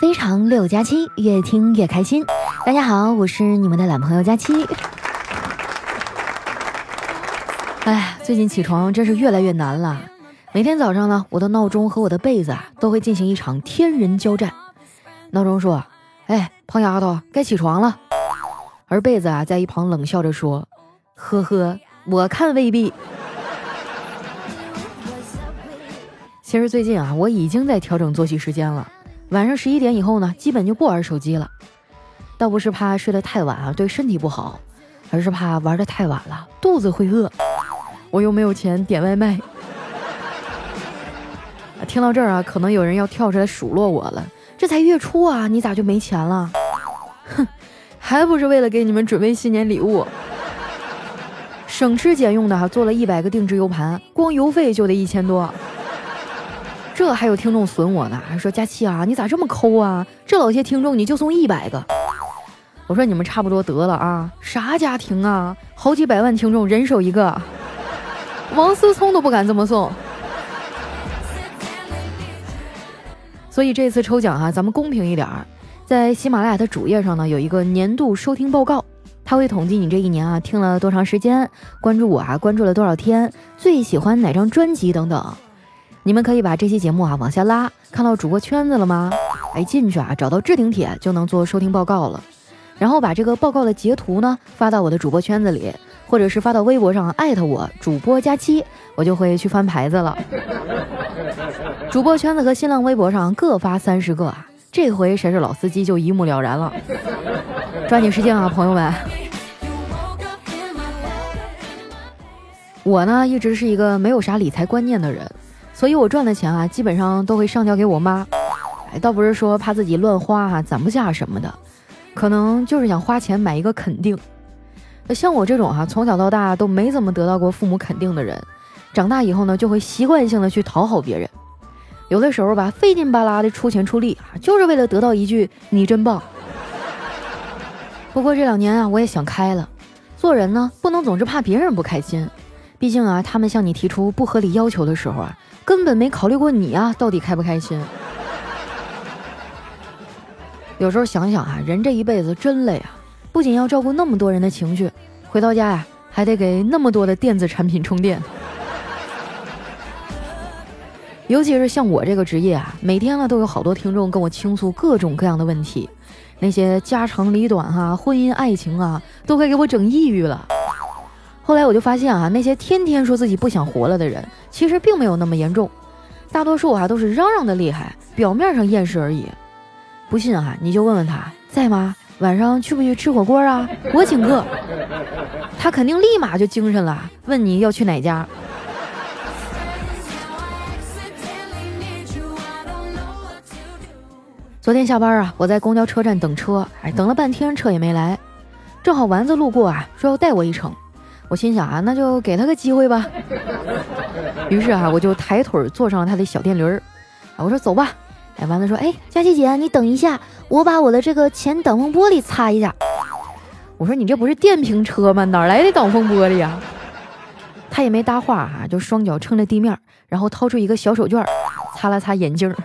非常六加七，越听越开心。大家好，我是你们的懒朋友佳期。哎，最近起床真是越来越难了。每天早上呢，我的闹钟和我的被子啊，都会进行一场天人交战。闹钟说：“哎，胖丫头，该起床了。”而被子啊，在一旁冷笑着说：“呵呵，我看未必。”其实最近啊，我已经在调整作息时间了。晚上十一点以后呢，基本就不玩手机了。倒不是怕睡得太晚啊，对身体不好，而是怕玩的太晚了，肚子会饿。我又没有钱点外卖。听到这儿啊，可能有人要跳出来数落我了。这才月初啊，你咋就没钱了？哼，还不是为了给你们准备新年礼物，省吃俭用的做了一百个定制 U 盘，光邮费就得一千多。这还有听众损我呢，还说佳期啊，你咋这么抠啊？这老些听众你就送一百个，我说你们差不多得了啊，啥家庭啊，好几百万听众人手一个，王思聪都不敢这么送。所以这次抽奖哈，咱们公平一点儿，在喜马拉雅的主页上呢，有一个年度收听报告，它会统计你这一年啊听了多长时间，关注我啊关注了多少天，最喜欢哪张专辑等等。你们可以把这期节目啊往下拉，看到主播圈子了吗？哎，进去啊，找到置顶帖就能做收听报告了。然后把这个报告的截图呢发到我的主播圈子里，或者是发到微博上艾特我主播佳期，我就会去翻牌子了。主播圈子和新浪微博上各发三十个啊，这回谁是老司机就一目了然了。抓紧时间啊，朋友们！我呢一直是一个没有啥理财观念的人。所以，我赚的钱啊，基本上都会上交给我妈。哎，倒不是说怕自己乱花啊，攒不下什么的，可能就是想花钱买一个肯定。像我这种哈，从小到大都没怎么得到过父母肯定的人，长大以后呢，就会习惯性的去讨好别人。有的时候吧，费劲巴拉的出钱出力啊，就是为了得到一句“你真棒”。不过这两年啊，我也想开了，做人呢，不能总是怕别人不开心。毕竟啊，他们向你提出不合理要求的时候啊。根本没考虑过你啊，到底开不开心？有时候想想啊，人这一辈子真累啊，不仅要照顾那么多人的情绪，回到家呀还得给那么多的电子产品充电。尤其是像我这个职业啊，每天呢都有好多听众跟我倾诉各种各样的问题，那些家长里短哈，婚姻爱情啊，都快给我整抑郁了。后来我就发现啊，那些天天说自己不想活了的人，其实并没有那么严重，大多数啊都是嚷嚷的厉害，表面上厌世而已。不信啊，你就问问他在吗？晚上去不去吃火锅啊？我请客。他肯定立马就精神了，问你要去哪家。昨天下班啊，我在公交车站等车，哎，等了半天车也没来，正好丸子路过啊，说要带我一程。我心想啊，那就给他个机会吧。于是啊，我就抬腿坐上了他的小电驴儿。我说走吧。哎，丸子说，哎，佳琪姐，你等一下，我把我的这个前挡风玻璃擦一下。我说你这不是电瓶车吗？哪来的挡风玻璃呀？他也没搭话哈，就双脚撑着地面，然后掏出一个小手绢，擦了擦眼镜。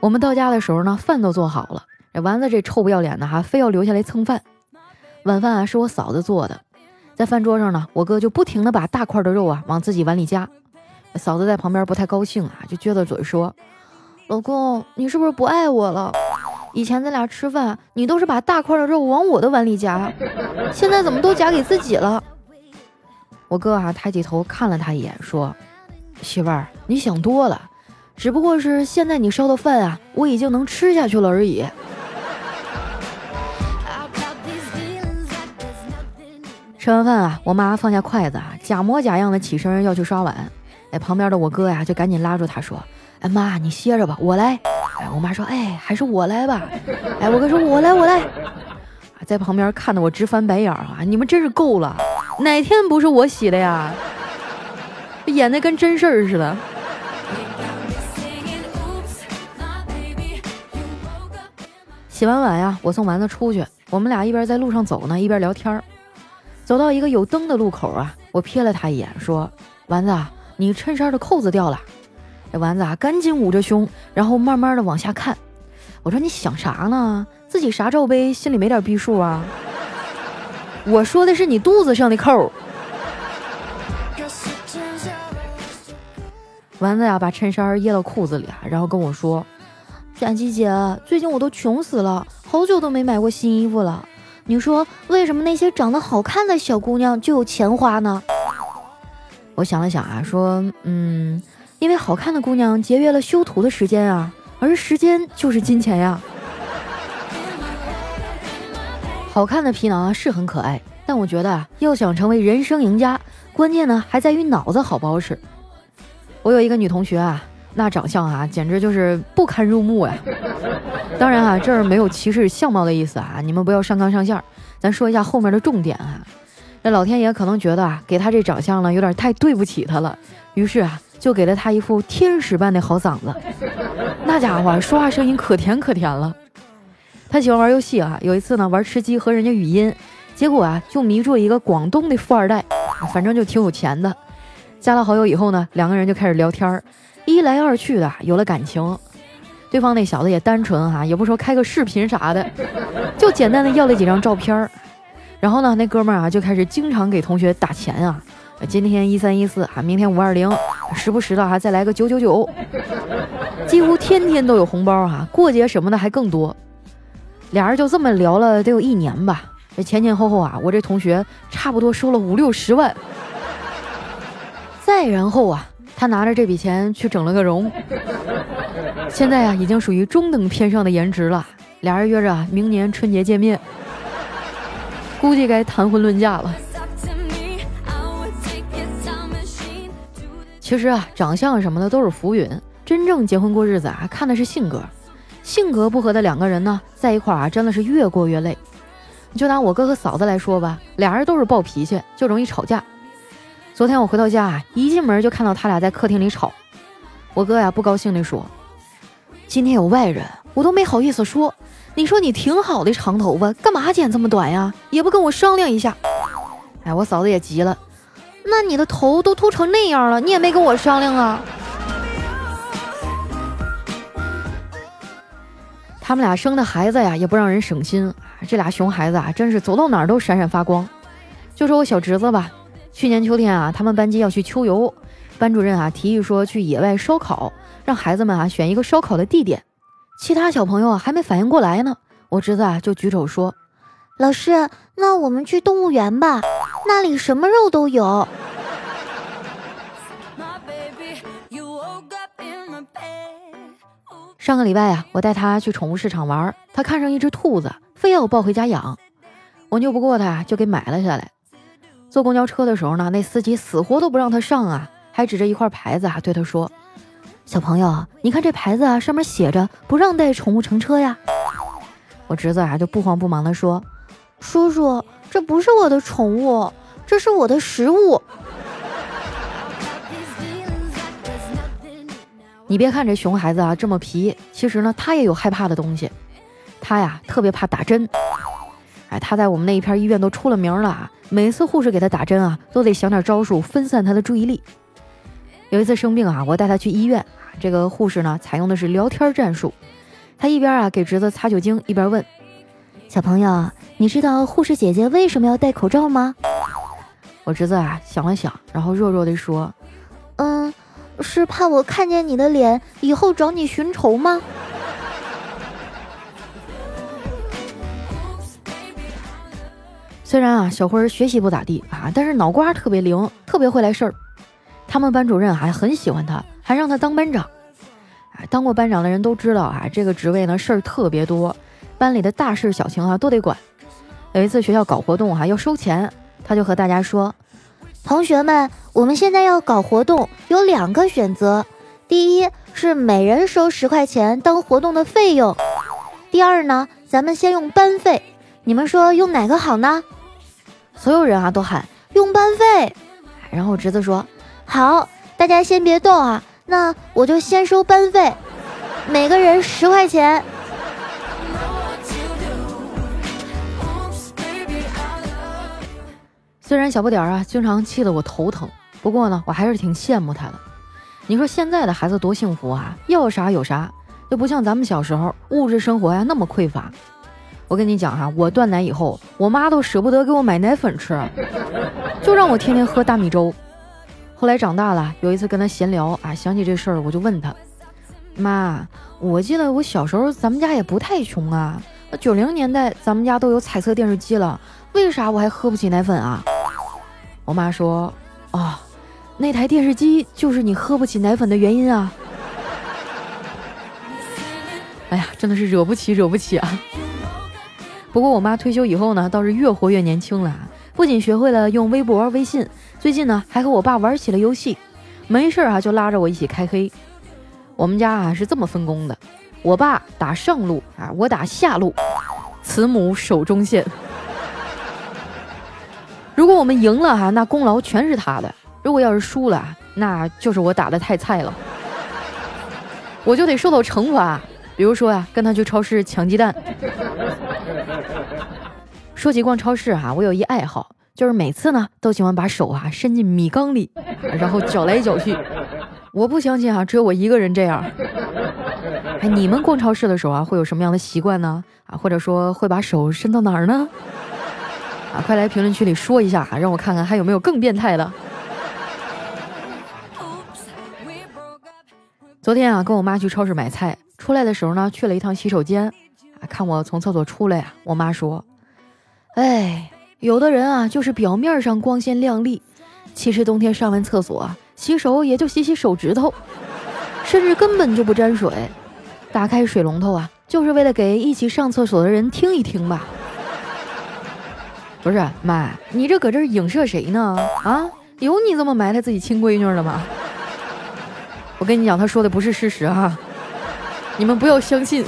我们到家的时候呢，饭都做好了。这丸子这臭不要脸的哈，非要留下来蹭饭。晚饭啊是我嫂子做的，在饭桌上呢，我哥就不停的把大块的肉啊往自己碗里夹。嫂子在旁边不太高兴啊，就撅着嘴说：“老公，你是不是不爱我了？以前咱俩吃饭，你都是把大块的肉往我的碗里夹，现在怎么都夹给自己了？”我哥啊抬起头看了他一眼，说：“媳妇儿，你想多了，只不过是现在你烧的饭啊，我已经能吃下去了而已。”吃完饭啊，我妈放下筷子啊，假模假样的起身要去刷碗。哎，旁边的我哥呀就赶紧拉住她说：“哎妈，你歇着吧，我来。”哎，我妈说：“哎，还是我来吧。”哎，我哥说：“我来，我来。”在旁边看的我直翻白眼啊！你们真是够了，哪天不是我洗的呀？演的跟真事儿似的。洗完碗呀，我送丸子出去，我们俩一边在路上走呢，一边聊天儿。走到一个有灯的路口啊，我瞥了他一眼，说：“丸子，你衬衫的扣子掉了。”这丸子啊，赶紧捂着胸，然后慢慢的往下看。我说：“你想啥呢？自己啥罩杯，心里没点逼数啊？”我说的是你肚子上的扣。丸子呀，把衬衫掖到裤子里啊，然后跟我说：“佳琪姐，最近我都穷死了，好久都没买过新衣服了。你说为什么那些长得好看的小姑娘就有钱花呢？”我想了想啊，说：“嗯，因为好看的姑娘节约了修图的时间啊，而时间就是金钱呀。好看的皮囊啊是很可爱，但我觉得啊，要想成为人生赢家，关键呢还在于脑子好不好使。”我有一个女同学啊，那长相啊，简直就是不堪入目呀。当然啊，这儿没有歧视相貌的意思啊，你们不要上纲上线儿。咱说一下后面的重点啊。那老天爷可能觉得啊，给他这长相呢，有点太对不起他了，于是啊，就给了他一副天使般的好嗓子。那家伙说话声音可甜可甜了。他喜欢玩游戏啊，有一次呢，玩吃鸡和人家语音，结果啊，就迷住一个广东的富二代，反正就挺有钱的。加了好友以后呢，两个人就开始聊天儿，一来二去的有了感情。对方那小子也单纯哈，也不说开个视频啥的，就简单的要了几张照片儿。然后呢，那哥们儿啊就开始经常给同学打钱啊，今天一三一四啊，明天五二零，时不时的还再来个九九九，几乎天天都有红包哈，过节什么的还更多。俩人就这么聊了得有一年吧，这前前后后啊，我这同学差不多收了五六十万。再然后啊，他拿着这笔钱去整了个容，现在啊已经属于中等偏上的颜值了。俩人约着明年春节见面，估计该谈婚论嫁了。其实啊，长相什么的都是浮云，真正结婚过日子啊，看的是性格。性格不合的两个人呢，在一块儿啊，真的是越过越累。就拿我哥和嫂子来说吧，俩人都是暴脾气，就容易吵架。昨天我回到家，一进门就看到他俩在客厅里吵。我哥呀不高兴地说：“今天有外人，我都没好意思说。你说你挺好的长头发，干嘛剪这么短呀？也不跟我商量一下。”哎，我嫂子也急了：“那你的头都秃成那样了，你也没跟我商量啊？”他们俩生的孩子呀，也不让人省心。这俩熊孩子啊，真是走到哪儿都闪闪发光。就说我小侄子吧。去年秋天啊，他们班级要去秋游，班主任啊提议说去野外烧烤，让孩子们啊选一个烧烤的地点。其他小朋友啊还没反应过来呢，我侄子啊就举手说：“老师，那我们去动物园吧，那里什么肉都有。”上个礼拜呀，我带他去宠物市场玩，他看上一只兔子，非要我抱回家养，我拗不过他，就给买了下来。坐公交车的时候呢，那司机死活都不让他上啊，还指着一块牌子啊对他说：“小朋友，你看这牌子啊，上面写着不让带宠物乘车呀。”我侄子啊就不慌不忙地说：“叔叔，这不是我的宠物，这是我的食物。”你别看这熊孩子啊这么皮，其实呢他也有害怕的东西，他呀特别怕打针。他在我们那一片医院都出了名了啊。每次护士给他打针啊，都得想点招数分散他的注意力。有一次生病啊，我带他去医院，这个护士呢采用的是聊天战术。他一边啊给侄子擦酒精，一边问：“小朋友，你知道护士姐姐为什么要戴口罩吗？”我侄子啊想了想，然后弱弱地说：“嗯，是怕我看见你的脸以后找你寻仇吗？”虽然啊，小辉学习不咋地啊，但是脑瓜特别灵，特别会来事儿。他们班主任还很喜欢他，还让他当班长。哎，当过班长的人都知道啊，这个职位呢事儿特别多，班里的大事小情啊都得管。有一次学校搞活动哈，要收钱，他就和大家说：“同学们，我们现在要搞活动，有两个选择，第一是每人收十块钱当活动的费用，第二呢，咱们先用班费，你们说用哪个好呢？”所有人啊都喊用班费，然后侄子说：“好，大家先别动啊，那我就先收班费，每个人十块钱。”虽然小不点儿啊经常气得我头疼，不过呢，我还是挺羡慕他的。你说现在的孩子多幸福啊，要啥有啥，就不像咱们小时候物质生活呀那么匮乏。我跟你讲哈，我断奶以后，我妈都舍不得给我买奶粉吃，就让我天天喝大米粥。后来长大了，有一次跟她闲聊啊，想起这事儿，我就问她：“妈，我记得我小时候咱们家也不太穷啊，九零年代咱们家都有彩色电视机了，为啥我还喝不起奶粉啊？”我妈说：“哦。”那台电视机就是你喝不起奶粉的原因啊！哎呀，真的是惹不起，惹不起啊！不过我妈退休以后呢，倒是越活越年轻了，不仅学会了用微博、微信，最近呢还和我爸玩起了游戏，没事啊就拉着我一起开黑。我们家啊是这么分工的，我爸打上路啊，我打下路，慈母手中线。如果我们赢了哈，那功劳全是他的。如果要是输了，那就是我打的太菜了，我就得受到惩罚。比如说呀，跟他去超市抢鸡蛋。说起逛超市啊，我有一爱好，就是每次呢都喜欢把手啊伸进米缸里，然后搅来搅去。我不相信啊，只有我一个人这样。哎，你们逛超市的时候啊，会有什么样的习惯呢？啊，或者说会把手伸到哪儿呢？啊，快来评论区里说一下，让我看看还有没有更变态的。昨天啊，跟我妈去超市买菜，出来的时候呢，去了一趟洗手间，啊，看我从厕所出来呀，我妈说：“哎，有的人啊，就是表面上光鲜亮丽，其实冬天上完厕所，洗手也就洗洗手指头，甚至根本就不沾水。打开水龙头啊，就是为了给一起上厕所的人听一听吧。”不是妈，你这搁这影射谁呢？啊，有你这么埋汰自己亲闺女的吗？我跟你讲，他说的不是事实哈，你们不要相信。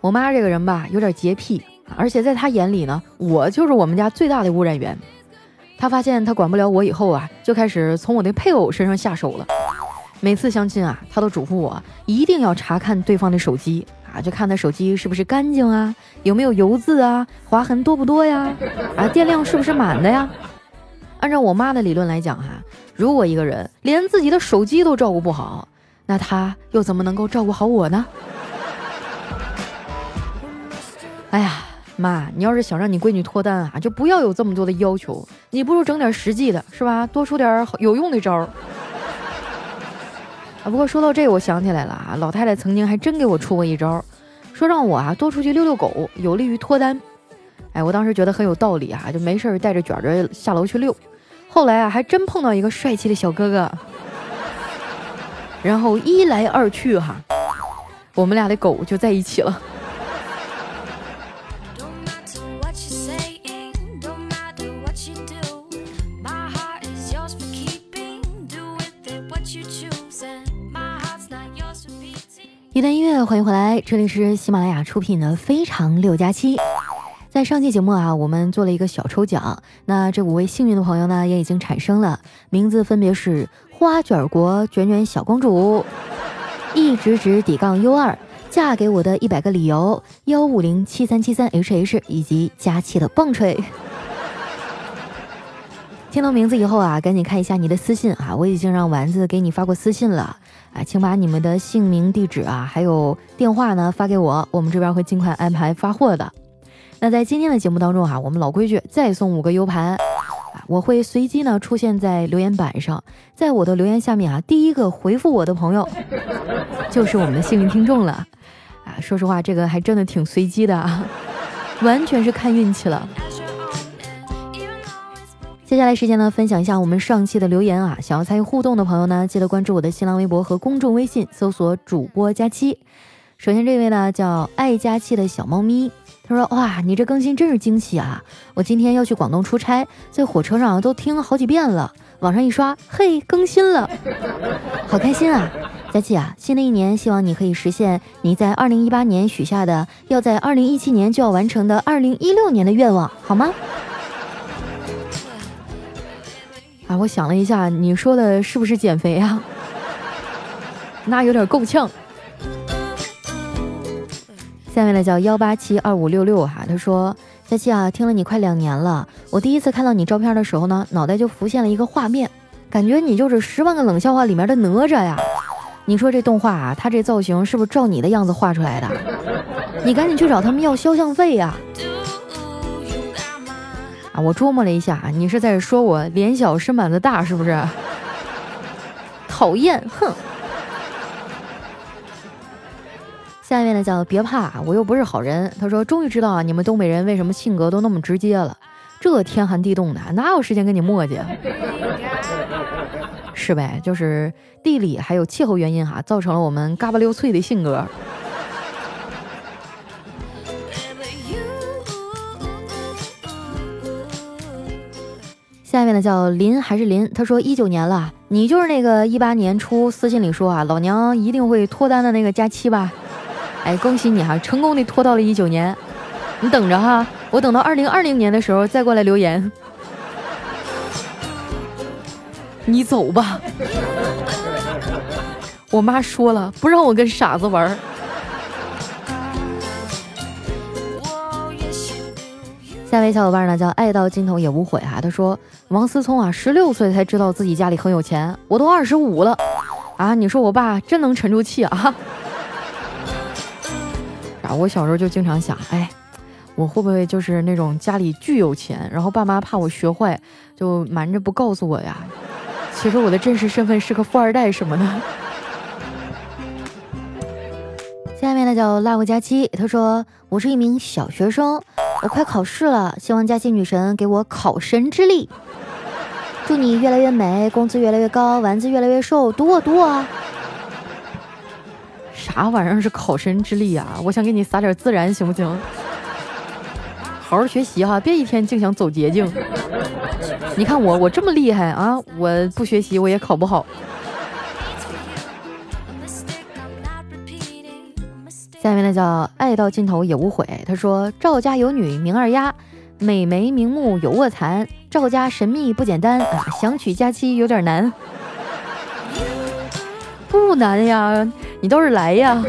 我妈这个人吧，有点洁癖，而且在她眼里呢，我就是我们家最大的污染源。她发现她管不了我以后啊，就开始从我的配偶身上下手了。每次相亲啊，她都嘱咐我一定要查看对方的手机啊，就看他手机是不是干净啊，有没有油渍啊，划痕多不多呀，啊，电量是不是满的呀。按照我妈的理论来讲，哈，如果一个人连自己的手机都照顾不好，那他又怎么能够照顾好我呢？哎呀，妈，你要是想让你闺女脱单啊，就不要有这么多的要求，你不如整点实际的，是吧？多出点有用的招儿。啊，不过说到这，我想起来了啊，老太太曾经还真给我出过一招，说让我啊多出去遛遛狗，有利于脱单。哎，我当时觉得很有道理啊，就没事儿带着卷卷下楼去遛。后来啊，还真碰到一个帅气的小哥哥，然后一来二去哈，我们俩的狗就在一起了。一段音乐，欢迎回来，这里是喜马拉雅出品的《非常六加七》。在上期节目啊，我们做了一个小抽奖，那这五位幸运的朋友呢，也已经产生了，名字分别是花卷国卷卷小公主、一直直底杠 U 二、嫁给我的一百个理由、幺五零七三七三 HH 以及佳期的棒槌。听到名字以后啊，赶紧看一下你的私信啊，我已经让丸子给你发过私信了啊，请把你们的姓名、地址啊，还有电话呢发给我，我们这边会尽快安排发货的。那在今天的节目当中哈，我们老规矩再送五个 U 盘，啊我会随机呢出现在留言板上，在我的留言下面啊，第一个回复我的朋友就是我们的幸运听众了啊。说实话，这个还真的挺随机的啊，完全是看运气了。接下来时间呢，分享一下我们上期的留言啊，想要参与互动的朋友呢，记得关注我的新浪微博和公众微信，搜索主播佳期。首先这位呢叫爱佳期的小猫咪。他说：“哇，你这更新真是惊喜啊！我今天要去广东出差，在火车上都听了好几遍了。网上一刷，嘿，更新了，好开心啊！佳琪啊，新的一年希望你可以实现你在二零一八年许下的，要在二零一七年就要完成的二零一六年的愿望，好吗？”啊，我想了一下，你说的是不是减肥啊？那有点够呛。下面呢叫幺八七二五六六哈，他说佳期啊，听了你快两年了，我第一次看到你照片的时候呢，脑袋就浮现了一个画面，感觉你就是《十万个冷笑话》里面的哪吒呀。你说这动画啊，他这造型是不是照你的样子画出来的？你赶紧去找他们要肖像费呀！啊，我琢磨了一下，你是在说我脸小身板子大是不是？讨厌，哼！下面呢叫别怕，我又不是好人。他说终于知道啊，你们东北人为什么性格都那么直接了。这天寒地冻的，哪有时间跟你磨叽？是呗，就是地理还有气候原因哈，造成了我们嘎巴溜脆的性格。下面呢叫林还是林？他说一九年了，你就是那个一八年初私信里说啊，老娘一定会脱单的那个佳期吧？哎，恭喜你哈，成功的拖到了一九年。你等着哈，我等到二零二零年的时候再过来留言。你走吧，我妈说了，不让我跟傻子玩。下位小伙伴呢叫爱到尽头也无悔啊，他说王思聪啊，十六岁才知道自己家里很有钱，我都二十五了啊，你说我爸真能沉住气啊？我小时候就经常想，哎，我会不会就是那种家里巨有钱，然后爸妈怕我学坏，就瞒着不告诉我呀？其实我的真实身份是个富二代什么的。下面呢叫 love 佳期，他说我是一名小学生，我快考试了，希望佳期女神给我考神之力。祝你越来越美，工资越来越高，丸子越来越瘦，赌我赌我。啥玩意儿是考神之力啊？我想给你撒点自然行不行？好好学习哈，别一天净想走捷径。你看我，我这么厉害啊！我不学习我也考不好。下面呢叫爱到尽头也无悔。他说：“赵家有女名二丫，美眉名目有卧蚕。赵家神秘不简单啊，想娶佳期有点难。不难呀，你倒是来呀。”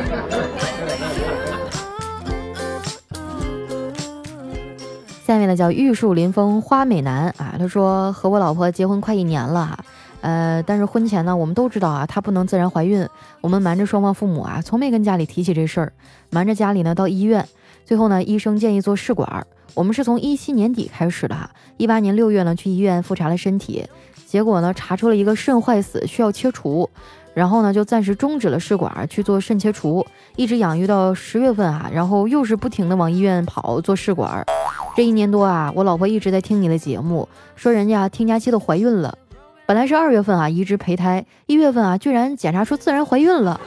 下面呢叫玉树临风花美男啊，他说和我老婆结婚快一年了哈，呃，但是婚前呢，我们都知道啊，她不能自然怀孕，我们瞒着双方父母啊，从没跟家里提起这事儿，瞒着家里呢到医院，最后呢医生建议做试管，我们是从一七年底开始的哈，一八年六月呢去医院复查了身体，结果呢查出了一个肾坏死需要切除，然后呢就暂时终止了试管去做肾切除，一直养育到十月份啊，然后又是不停的往医院跑做试管。这一年多啊，我老婆一直在听你的节目，说人家听佳期都怀孕了。本来是二月份啊移植胚胎，一月份啊居然检查出自然怀孕了。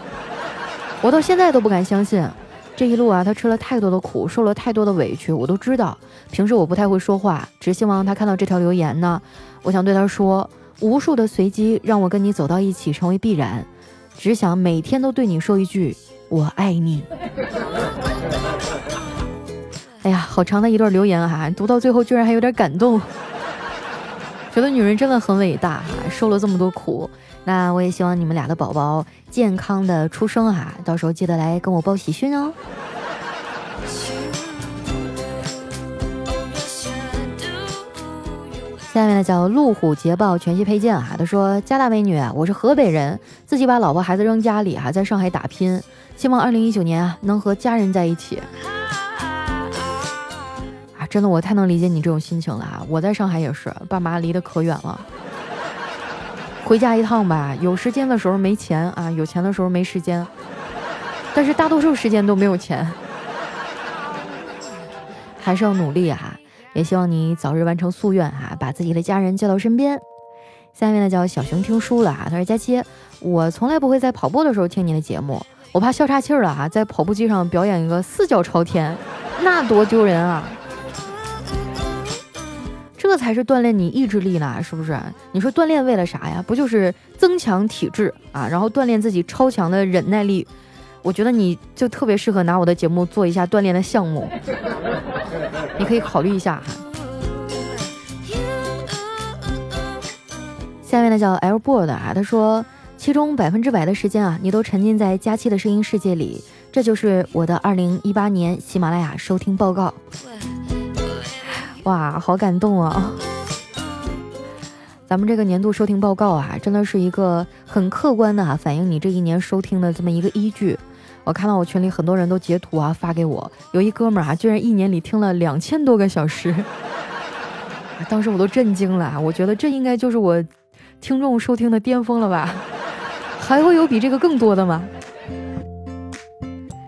我到现在都不敢相信，这一路啊她吃了太多的苦，受了太多的委屈，我都知道。平时我不太会说话，只希望她看到这条留言呢，我想对她说：无数的随机让我跟你走到一起成为必然，只想每天都对你说一句我爱你。哎呀，好长的一段留言哈，读到最后居然还有点感动，觉得女人真的很伟大哈，受了这么多苦。那我也希望你们俩的宝宝健康的出生哈，到时候记得来跟我报喜讯哦。下面呢叫路虎捷豹全系配件哈，他说家大美女，我是河北人，自己把老婆孩子扔家里哈，在上海打拼，希望二零一九年啊能和家人在一起啊。真的，我太能理解你这种心情了啊！我在上海也是，爸妈离得可远了，回家一趟吧，有时间的时候没钱啊，有钱的时候没时间，但是大多数时间都没有钱，还是要努力哈！也希望你早日完成夙愿哈，把自己的家人接到身边。下面呢叫小熊听书了哈，他说佳期，我从来不会在跑步的时候听你的节目，我怕笑岔气儿了哈，在跑步机上表演一个四脚朝天，那多丢人啊！这才是锻炼你意志力呢，是不是？你说锻炼为了啥呀？不就是增强体质啊，然后锻炼自己超强的忍耐力？我觉得你就特别适合拿我的节目做一下锻炼的项目，你可以考虑一下哈。下面呢叫 L board 啊，他说其中百分之百的时间啊，你都沉浸在佳期的声音世界里，这就是我的二零一八年喜马拉雅收听报告。哇，好感动啊！咱们这个年度收听报告啊，真的是一个很客观的啊反映你这一年收听的这么一个依据。我看到我群里很多人都截图啊发给我，有一哥们儿啊，居然一年里听了两千多个小时，当时我都震惊了。我觉得这应该就是我听众收听的巅峰了吧？还会有比这个更多的吗？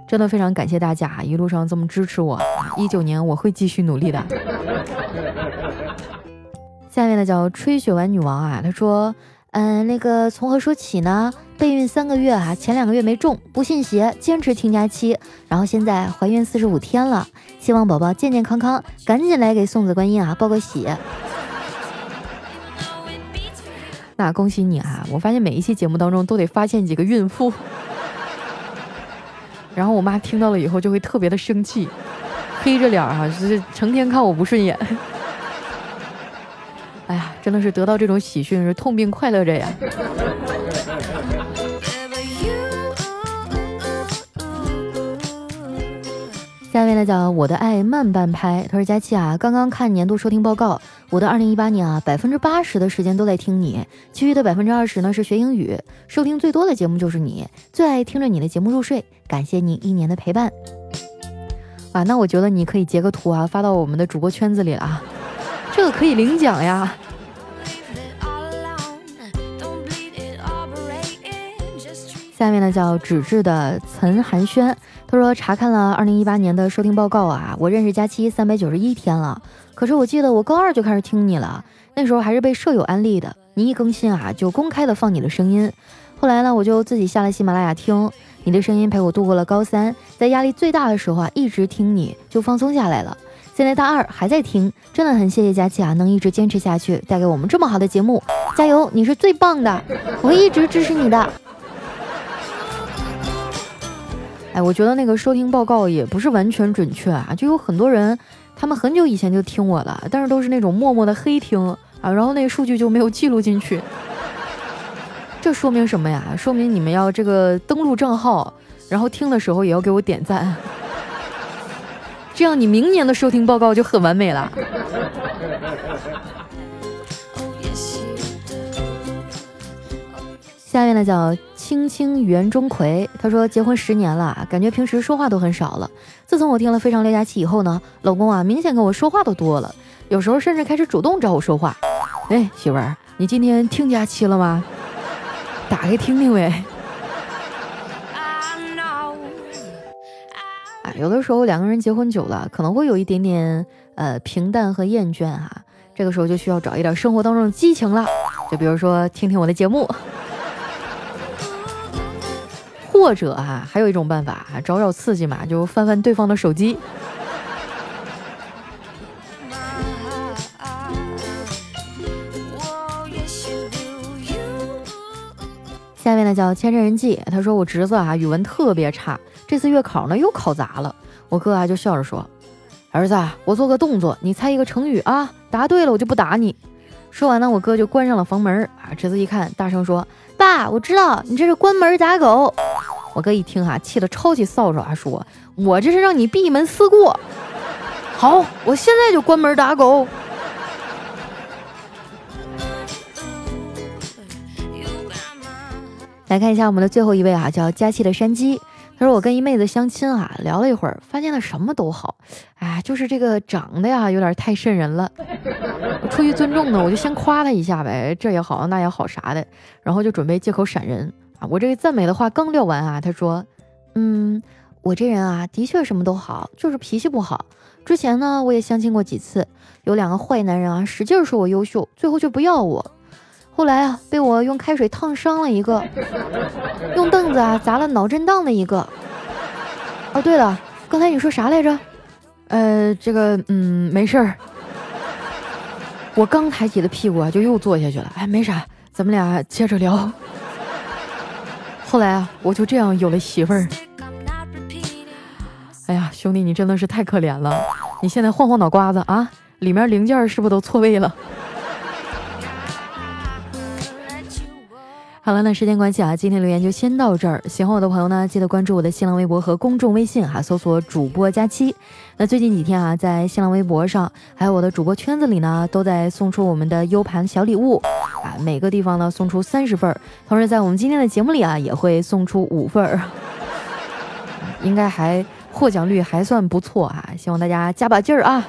真的非常感谢大家一路上这么支持我。一九年我会继续努力的。下面呢叫吹雪丸女王啊，她说，嗯，那个从何说起呢？备孕三个月啊，前两个月没中，不信邪，坚持听假期，然后现在怀孕四十五天了，希望宝宝健健康康，赶紧来给送子观音啊报个喜。那恭喜你啊！我发现每一期节目当中都得发现几个孕妇，然后我妈听到了以后就会特别的生气，黑着脸哈，就是成天看我不顺眼。哎呀，真的是得到这种喜讯是痛并快乐着呀。下面呢叫我的爱慢半拍，他说佳期啊，刚刚看年度收听报告，我的二零一八年啊，百分之八十的时间都在听你，其余的百分之二十呢是学英语，收听最多的节目就是你，最爱听着你的节目入睡，感谢你一年的陪伴。啊，那我觉得你可以截个图啊，发到我们的主播圈子里了啊。这个可以领奖呀！下面呢叫纸质的岑寒暄，他说查看了二零一八年的收听报告啊，我认识佳期三百九十一天了，可是我记得我高二就开始听你了，那时候还是被舍友安利的，你一更新啊就公开的放你的声音，后来呢我就自己下了喜马拉雅听，你的声音陪我度过了高三，在压力最大的时候啊一直听你就放松下来了。现在大二还在听，真的很谢谢佳琪啊，能一直坚持下去，带给我们这么好的节目，加油，你是最棒的，我会一直支持你的。哎，我觉得那个收听报告也不是完全准确啊，就有很多人，他们很久以前就听我了，但是都是那种默默的黑听啊，然后那个数据就没有记录进去。这说明什么呀？说明你们要这个登录账号，然后听的时候也要给我点赞。这样你明年的收听报告就很完美了。下面呢叫青青园中葵，他说结婚十年了，感觉平时说话都很少了。自从我听了《非常六加七》以后呢，老公啊明显跟我说话都多了，有时候甚至开始主动找我说话。哎，媳妇儿，你今天听假期了吗？打开听听呗。啊有的时候两个人结婚久了，可能会有一点点呃平淡和厌倦哈，这个时候就需要找一点生活当中的激情了，就比如说听听我的节目，或者啊还有一种办法啊找找刺激嘛，就翻翻对方的手机。下面呢叫千山人记，他说我侄子啊语文特别差，这次月考呢又考砸了。我哥啊就笑着说：“儿子，我做个动作，你猜一个成语啊，答对了我就不打你。”说完呢，我哥就关上了房门啊。侄子一看，大声说：“爸，我知道你这是关门打狗。”我哥一听哈，气得抄起扫帚啊，说：“我这是让你闭门思过。”好，我现在就关门打狗。来看一下我们的最后一位啊，叫佳期的山鸡。他说我跟一妹子相亲啊，聊了一会儿，发现她什么都好，哎，就是这个长得呀有点太瘆人了。出于尊重呢，我就先夸她一下呗，这也好那也好啥的，然后就准备借口闪人啊。我这个赞美的话刚撂完啊，他说，嗯，我这人啊的确什么都好，就是脾气不好。之前呢我也相亲过几次，有两个坏男人啊，使劲说我优秀，最后却不要我。后来啊，被我用开水烫伤了一个，用凳子啊砸了脑震荡的一个。哦，对了，刚才你说啥来着？呃，这个，嗯，没事儿。我刚抬起的屁股啊，就又坐下去了。哎，没啥，咱们俩接着聊。后来啊，我就这样有了媳妇儿。哎呀，兄弟，你真的是太可怜了。你现在晃晃脑瓜子啊，里面零件是不是都错位了？好了，那时间关系啊，今天留言就先到这儿。喜欢我的朋友呢，记得关注我的新浪微博和公众微信哈，搜索主播佳期。那最近几天啊，在新浪微博上还有我的主播圈子里呢，都在送出我们的 U 盘小礼物啊，每个地方呢送出三十份儿，同时在我们今天的节目里啊，也会送出五份儿，应该还获奖率还算不错啊，希望大家加把劲儿啊，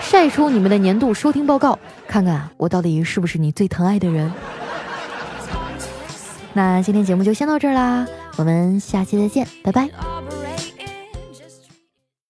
晒出你们的年度收听报告，看看我到底是不是你最疼爱的人。那今天节目就先到这儿啦我们下期再见拜拜。